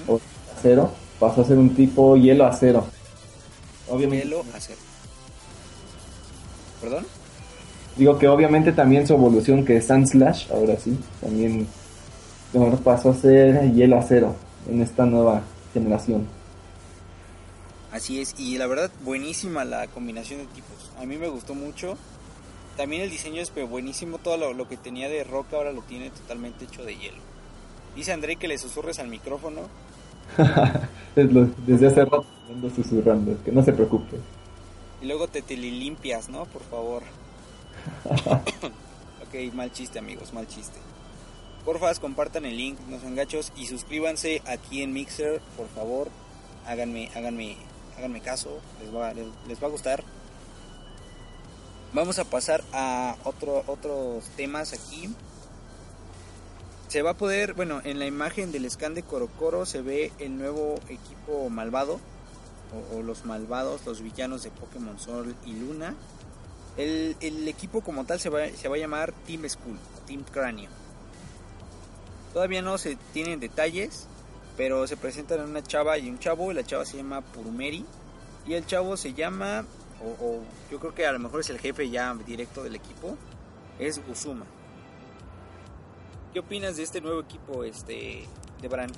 o acero, pasó a ser un tipo hielo acero. Obviamente, Hielo acero. ¿Perdón? digo que obviamente también su evolución que es Sandslash, ahora sí, también ahora pasó a ser hielo acero en esta nueva generación. Así es, y la verdad, buenísima la combinación de tipos. A mí me gustó mucho. También el diseño es buenísimo, todo lo, lo que tenía de roca ahora lo tiene totalmente hecho de hielo. Dice André que le susurres al micrófono. <laughs> Desde hace rato ando susurrando, que no se preocupe. Y luego te, te li- limpias, ¿no? Por favor. <laughs> ok, mal chiste, amigos, mal chiste. Porfas, compartan el link, no sean gachos, y suscríbanse aquí en Mixer, por favor. Háganme, háganme, háganme caso, les va, les, les va a gustar. Vamos a pasar a otro, otros temas aquí. Se va a poder, bueno, en la imagen del scan de Corocoro se ve el nuevo equipo malvado, o, los malvados, los villanos de Pokémon Sol y Luna. El, el equipo como tal se va, se va a llamar Team Skull, o Team Cráneo. Todavía no se tienen detalles, pero se presentan una chava y un chavo, y la chava se llama Purumeri, y el chavo se llama, o, o yo creo que a lo mejor es el jefe ya directo del equipo, es Guzuma. ¿Qué opinas de este nuevo equipo, este, de Bran?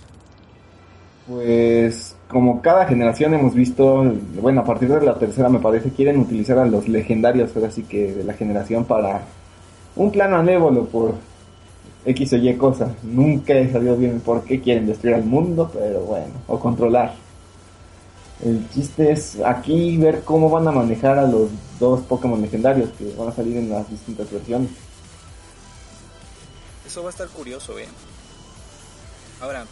Pues como cada generación hemos visto, bueno, a partir de la tercera me parece, quieren utilizar a los legendarios, ahora sí que de la generación para un plano anévolo por X o Y cosa. Nunca he sabido bien por qué quieren destruir al mundo, pero bueno, o controlar. El chiste es aquí ver cómo van a manejar a los dos Pokémon legendarios que van a salir en las distintas versiones. Eso va a estar curioso, ¿eh? Ahora,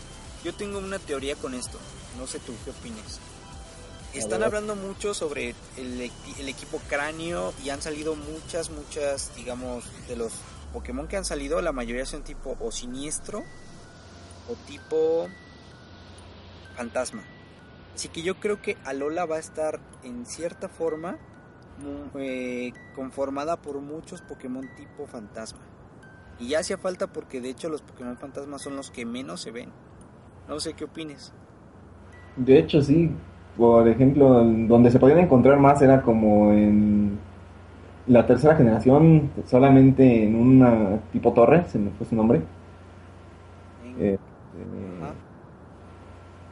yo tengo una teoría con esto. No sé tú qué opinas. Están hablando mucho sobre el, equi- el equipo cráneo y han salido muchas, muchas, digamos, de los Pokémon que han salido, la mayoría son tipo o siniestro o tipo fantasma. Así que yo creo que Alola va a estar en cierta forma eh, conformada por muchos Pokémon tipo fantasma. Y ya hacía falta porque de hecho los Pokémon fantasmas son los que menos se ven. No sé qué opines. De hecho, sí. Por ejemplo, donde se podían encontrar más era como en la tercera generación, solamente en una tipo torre, se me fue su nombre. Eh, eh, Ajá.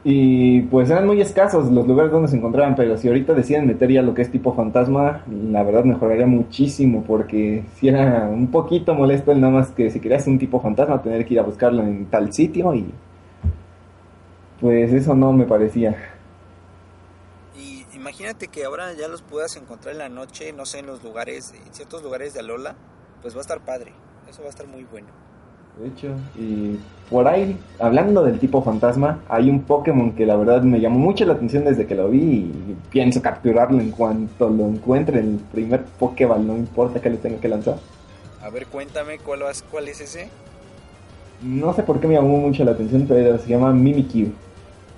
Y pues eran muy escasos los lugares donde se encontraban, pero si ahorita deciden meter ya lo que es tipo fantasma, la verdad mejoraría muchísimo, porque si era un poquito molesto el nada más que si querías un tipo fantasma tener que ir a buscarlo en tal sitio y pues eso no me parecía. Y imagínate que ahora ya los puedas encontrar en la noche, no sé, en los lugares, en ciertos lugares de Alola, pues va a estar padre. Eso va a estar muy bueno. De hecho, y por ahí, hablando del tipo fantasma, hay un Pokémon que la verdad me llamó mucho la atención desde que lo vi y pienso capturarlo en cuanto lo encuentre el primer Pokéball, no importa que le tenga que lanzar. A ver, cuéntame cuál, vas- cuál es ese. No sé por qué me llamó mucho la atención, pero se llama Mimikyu.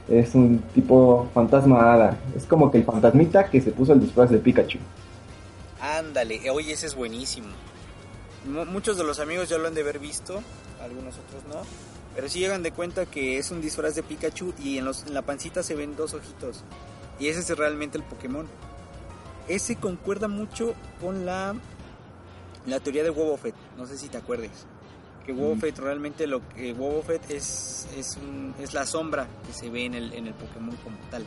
Es un tipo fantasma hada. Es como que el fantasmita que se puso el disfraz de Pikachu. Ándale, oye, ese es buenísimo. Mu- muchos de los amigos ya lo han de haber visto, algunos otros no. Pero sí llegan de cuenta que es un disfraz de Pikachu y en, los, en la pancita se ven dos ojitos. Y ese es realmente el Pokémon. Ese concuerda mucho con la, la teoría de Wobbuffet. No sé si te acuerdes. Que Wobbuffet realmente lo que Wobbuffet es, es, un- es la sombra que se ve en el, en el Pokémon como tal.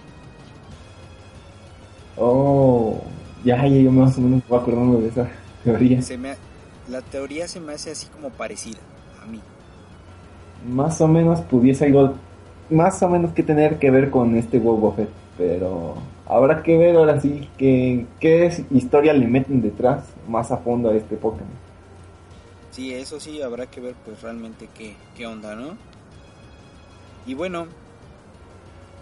Oh, ya, ya yo más o menos voy acordando de esa teoría. Se me, la teoría se me hace así como parecida a mí. Más o menos pudiese algo, más o menos que tener que ver con este Boba Fett, pero habrá que ver ahora sí que, qué historia le meten detrás más a fondo a este Pokémon. Sí, eso sí, habrá que ver pues realmente qué, qué onda, ¿no? Y bueno,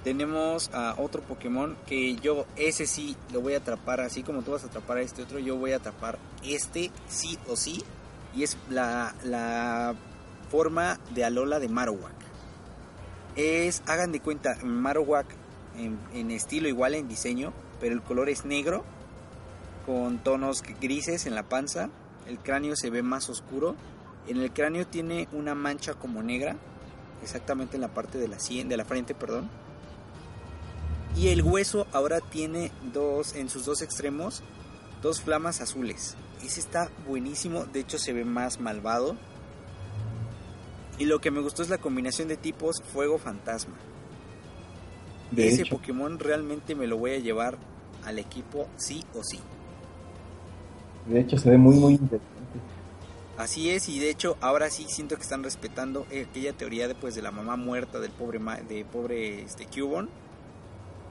tenemos a otro Pokémon que yo, ese sí, lo voy a atrapar, así como tú vas a atrapar a este otro, yo voy a atrapar este sí o sí. Y es la, la forma de Alola de Marowak. Es, hagan de cuenta, Marowak en, estilo igual en diseño, pero el color es negro, con tonos grises en la panza, el cráneo se ve más oscuro. En el cráneo tiene una mancha como negra, exactamente en la parte de la de la frente, perdón. Y el hueso ahora tiene dos, en sus dos extremos, dos flamas azules. Ese está buenísimo, de hecho se ve más malvado. Y lo que me gustó es la combinación de tipos fuego fantasma. De Ese hecho, Pokémon realmente me lo voy a llevar al equipo sí o sí. de hecho se ve muy muy interesante. Así es, y de hecho ahora sí siento que están respetando eh, aquella teoría después de la mamá muerta del pobre ma- de pobre este Cubone.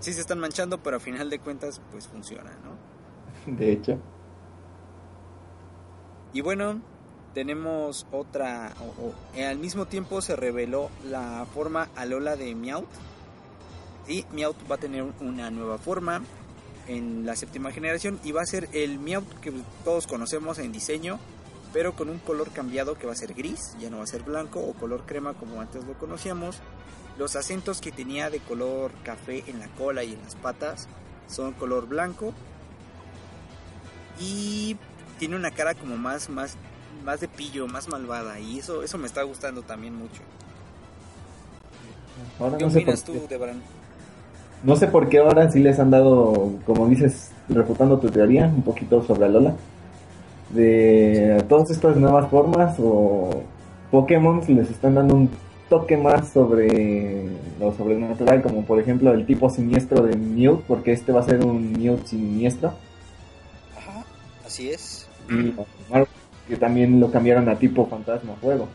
Sí se están manchando, pero a final de cuentas pues funciona, ¿no? <laughs> De hecho, Y bueno, tenemos otra o- o- eh, al mismo tiempo se reveló la forma Alola de Meowth. Sí, Meowth va a tener una nueva forma en la séptima generación y va a ser el Meowth que todos conocemos en diseño, pero con un color cambiado que va a ser gris, ya no va a ser blanco o color crema como antes lo conocíamos. Los acentos que tenía de color café en la cola y en las patas son color blanco. Y tiene una cara como más más más de pillo, más malvada y eso eso me está gustando también mucho. ahora ¿Qué no opinas qué, tú, Debran? no sé por qué ahora sí les han dado, como dices, refutando tu teoría, un poquito sobre Alola, de todas estas nuevas formas o Pokémon les están dando un toque más sobre lo sobrenatural, como por ejemplo el tipo siniestro de Mewt, porque este va a ser un Mewt siniestro. Ajá, así es. Y que también lo cambiaron a tipo fantasma fuego.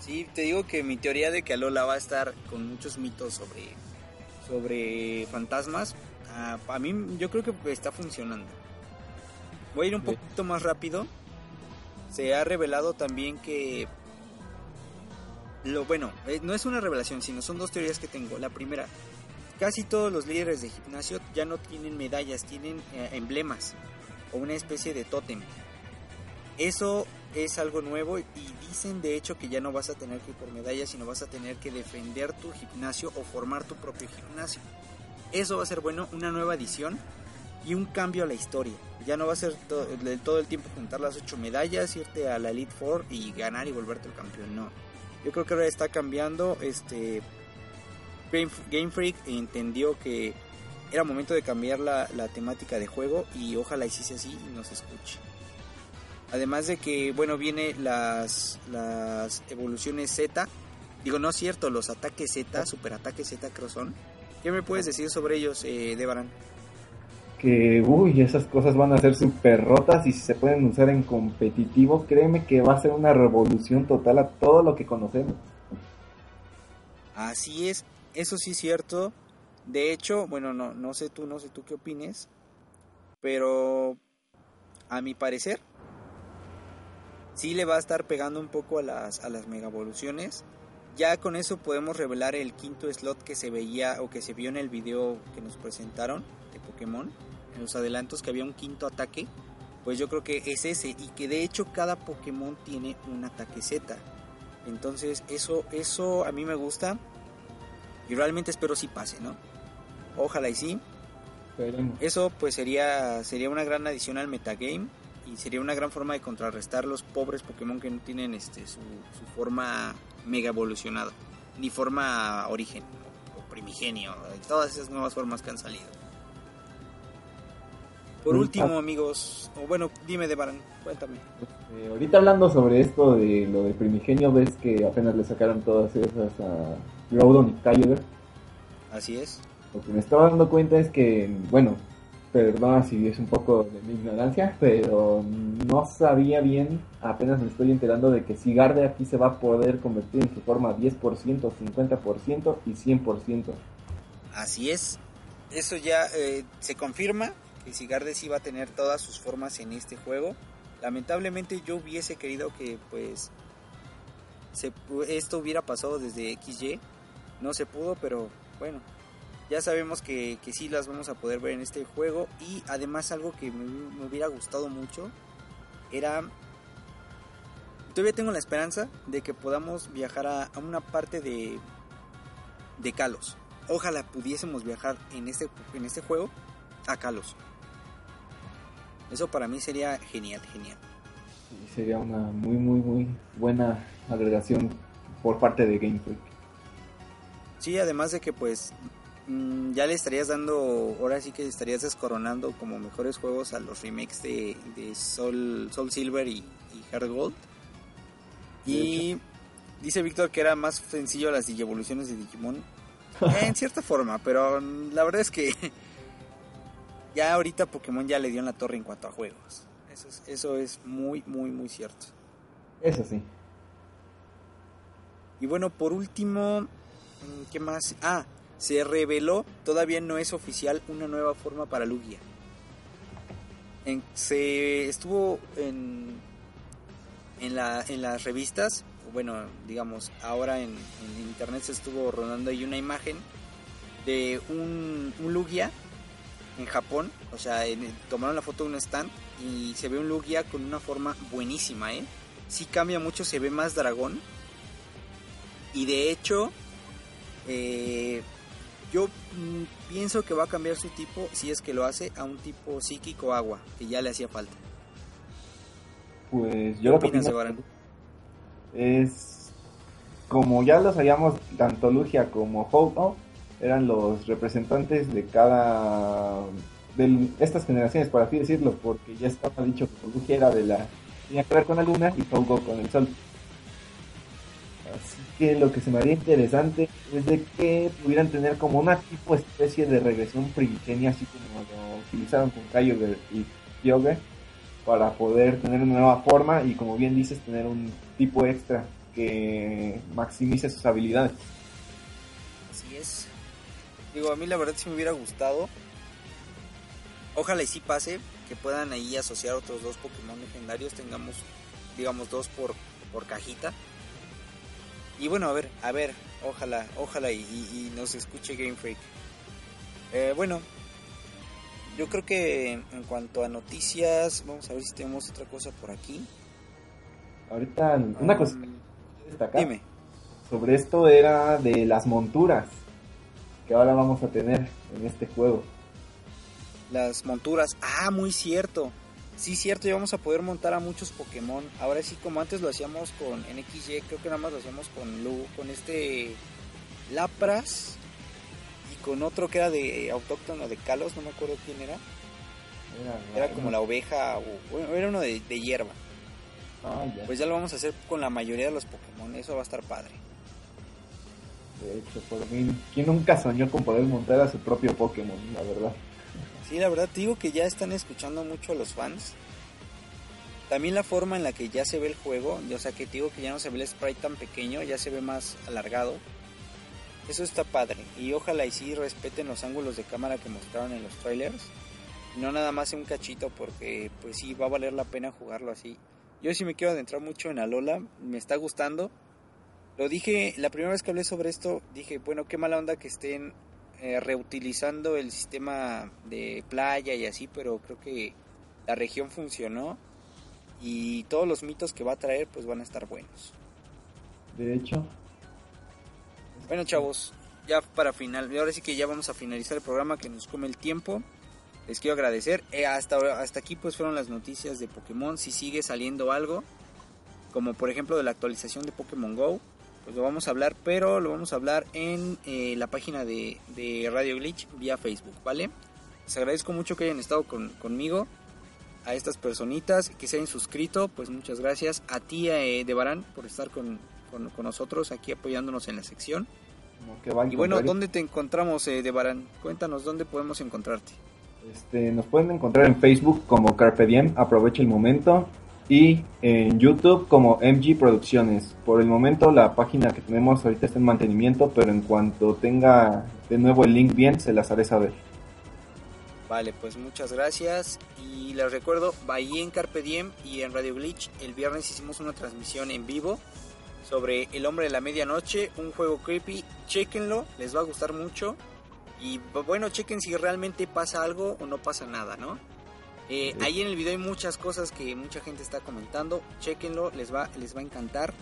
Sí, te digo que mi teoría de que Alola va a estar con muchos mitos sobre sobre fantasmas, ah, a mí yo creo que está funcionando. Voy a ir un poquito más rápido. Se ha revelado también que lo bueno, eh, no es una revelación, sino son dos teorías que tengo. La primera, casi todos los líderes de gimnasio ya no tienen medallas, tienen eh, emblemas o una especie de tótem. Eso es algo nuevo y dicen de hecho que ya no vas a tener que ir por medallas, sino vas a tener que defender tu gimnasio o formar tu propio gimnasio. Eso va a ser bueno, una nueva edición y un cambio a la historia. Ya no va a ser to- de todo el tiempo juntar las ocho medallas, irte a la Elite Four y ganar y volverte el campeón. No. Yo creo que ahora está cambiando. Este Game, Game Freak entendió que era momento de cambiar la, la temática de juego y ojalá hiciese así y nos escuche. Además de que, bueno, viene las, las evoluciones Z. Digo, no es cierto, los ataques Z, super ataques Z creo son. ¿Qué me puedes decir sobre ellos, eh, Debaran? Que, uy, esas cosas van a ser súper rotas y si se pueden usar en competitivo, créeme que va a ser una revolución total a todo lo que conocemos. Así es, eso sí es cierto. De hecho, bueno, no, no sé tú, no sé tú qué opines, pero a mi parecer sí le va a estar pegando un poco a las, a las mega evoluciones. Ya con eso podemos revelar el quinto slot que se veía o que se vio en el video que nos presentaron de Pokémon, en los adelantos que había un quinto ataque. Pues yo creo que es ese y que de hecho cada Pokémon tiene un ataque Z. Entonces eso, eso a mí me gusta y realmente espero si pase, ¿no? Ojalá y sí. Esperemos. Eso pues sería, sería una gran adición al metagame. y sería una gran forma de contrarrestar los pobres Pokémon que no tienen este su, su forma mega evolucionada, ni forma origen o primigenio, todas esas nuevas formas que han salido. Por Mm, último, ah. amigos, o bueno, dime de Baran, cuéntame. Eh, ahorita hablando sobre esto de lo de primigenio, ves que apenas le sacaron todas esas a Groudon y Kyogre. Así es. Lo que me estaba dando cuenta es que, bueno, perdona si es un poco de mi ignorancia, pero no sabía bien, apenas me estoy enterando de que Sigarde aquí se va a poder convertir en su forma 10%, 50% y 100%. Así es. Eso ya eh, se confirma que Sigarde sí va a tener todas sus formas en este juego. Lamentablemente yo hubiese querido que pues esto hubiera pasado desde XY. No se pudo, pero bueno. Ya sabemos que, que sí las vamos a poder ver en este juego. Y además algo que me, me hubiera gustado mucho era... Todavía tengo la esperanza de que podamos viajar a, a una parte de, de Kalos. Ojalá pudiésemos viajar en este, en este juego a Kalos. Eso para mí sería genial, genial. Y sería una muy, muy, muy buena agregación por parte de Game Freak. Sí, además de que pues mm, ya le estarías dando, ahora sí que estarías descoronando como mejores juegos a los remakes de, de Soul, Soul Silver y, y Heart Gold. Y dice Víctor que era más sencillo las Digievoluciones de Digimon. <laughs> en cierta forma, pero mm, la verdad es que ya ahorita Pokémon ya le dio en la torre en cuanto a juegos. Eso es, eso es muy, muy, muy cierto. Eso sí. Y bueno, por último, mm, ¿qué más? Ah, se reveló, todavía no es oficial, una nueva forma para Lugia. En- se estuvo en, en, la, en las revistas, bueno, digamos, ahora en, en internet se estuvo rodando ahí una imagen de un, un Lugia en Japón, o sea, en- tomaron la foto de un stand y se ve un Lugia con una forma buenísima, ¿eh? Sí cambia mucho, se ve más dragón, y de hecho, eh, yo mm, pienso que va a cambiar su tipo, si es que lo hace, a un tipo psíquico agua, que ya le hacía falta. Pues ¿Qué yo lo que es como ya lo sabíamos, tanto Lugia como Ho eran los representantes de cada de estas generaciones, por así decirlo, porque ya estaba dicho que Lugia era de la tenía que ver con la luna y Ho con el sol. Así que lo que se me haría interesante es de que pudieran tener como una tipo especie de regresión primigenia, así como lo utilizaron con Kyogre y Kyogre, para poder tener una nueva forma y como bien dices, tener un tipo extra que maximice sus habilidades. Así es. Digo, a mí la verdad sí me hubiera gustado. Ojalá y sí pase, que puedan ahí asociar otros dos Pokémon legendarios, tengamos, digamos, dos por, por cajita. Y bueno, a ver, a ver, ojalá, ojalá y, y- y nos escuche Game Freak. Eh, bueno, yo creo que en, cuanto a noticias, vamos a ver si tenemos otra cosa por aquí. Ahorita una cosa Um, que destacar Dime. sobre esto era de las monturas que ahora vamos a tener en este juego. Las monturas. Ah, muy cierto. Sí, cierto, ya vamos a poder montar a muchos Pokémon. Ahora sí, como antes lo hacíamos con NXY, creo que nada más lo hacíamos con Lu, con este Lapras y con otro que era de autóctono de Kalos, no me acuerdo quién era. Era como la oveja o bueno, era uno de, de hierba. Ah, ya. Pues ya lo vamos a hacer con la mayoría de los Pokémon, eso va a estar padre. Hecho, por mí, ¿quién nunca soñó con poder montar a su propio Pokémon? La verdad. Sí, la verdad te digo que ya están escuchando mucho a los fans. También la forma en la que ya se ve el juego, o sea que te digo que ya no se ve el sprite tan pequeño, ya se ve más alargado. Eso está padre. Y ojalá y sí respeten los ángulos de cámara que mostraron en los trailers. No nada más en un cachito porque pues sí va a valer la pena jugarlo así. Yo sí me quiero adentrar mucho en Alola, me está gustando. Lo dije, la primera vez que hablé sobre esto, dije, bueno, qué mala onda que estén eh, reutilizando el sistema de playa y así, pero creo que la región funcionó y todos los mitos que va a traer pues van a estar buenos. De hecho, Bueno chavos, ya para final, ahora sí que ya vamos a finalizar el programa que nos come el tiempo. les quiero agradecer. Eh, hasta, hasta aquí pues fueron las noticias de Pokémon. Si sigue saliendo algo, como por ejemplo de la actualización de Pokémon Go, pues lo vamos a hablar, pero lo vamos a hablar en eh, la página de, de Radio Glitch vía Facebook, ¿vale? Les agradezco mucho que hayan estado con- conmigo. A estas personitas que se hayan suscrito, pues muchas gracias. A ti, eh, Debarán, por estar con, con- con nosotros aquí apoyándonos en la sección. Que va Y bueno. ¿dónde te encontramos, eh, Debarán? Cuéntanos dónde podemos encontrarte. Este, nos pueden encontrar en Facebook como Carpe Diem, aprovecha el momento, y en YouTube como MG Producciones. Por el momento la página que tenemos ahorita está en mantenimiento, pero en cuanto tenga de nuevo el link bien, se las haré saber. Vale, pues muchas gracias. Y les recuerdo, Bahía en Carpe Diem y en Radio Glitch, el viernes hicimos una transmisión en vivo sobre El Hombre de la Medianoche, un juego creepy. Chequenlo, les va a gustar mucho. Y bu- bueno, chequen si realmente pasa algo o no pasa nada, ¿no? Eh. Ahí en el video hay muchas cosas que mucha gente está comentando. Chequenlo, les va, les va a encantar.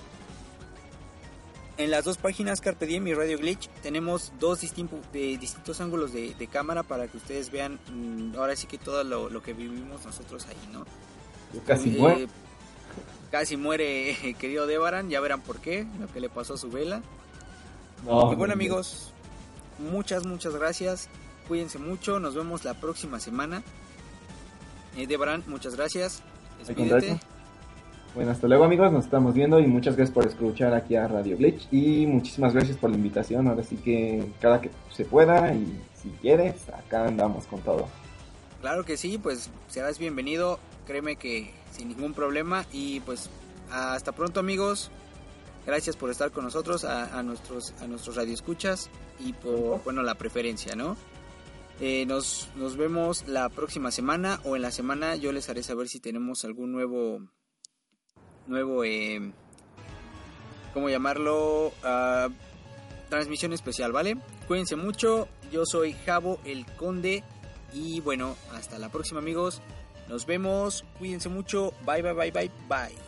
En las dos páginas Carpe Diem y Radio Glitch tenemos dos distintos, de, distintos ángulos de, de cámara para que ustedes vean mm, ahora sí que todo lo, lo que vivimos nosotros ahí, ¿no? Yo casi Eh, muero. Casi muere eh, <laughs> querido Debaran, ya verán por qué, lo que le pasó a su vela. No, y bueno no, amigos, muchas, muchas gracias. Cuídense mucho, nos vemos la próxima semana. Eh, Debaran, muchas gracias. Despídete. Bueno, hasta luego amigos, nos estamos viendo y muchas gracias por escuchar aquí a Radio Glitch y muchísimas gracias por la invitación. Ahora sí que cada que se pueda y si quieres, acá andamos con todo. Claro que sí, pues serás bienvenido, créeme que sin ningún problema y pues hasta pronto amigos. Gracias por estar con nosotros, a, a nuestros a nuestros radioescuchas y por bueno la preferencia, ¿no? Eh, nos, nos vemos la próxima semana o en la semana yo les haré saber si tenemos algún nuevo nuevo eh, ¿cómo llamarlo? Ah, transmisión especial, ¿vale? Cuídense mucho, yo soy Javo el Conde y bueno, hasta la próxima amigos. Nos vemos, cuídense mucho. Bye bye bye bye bye.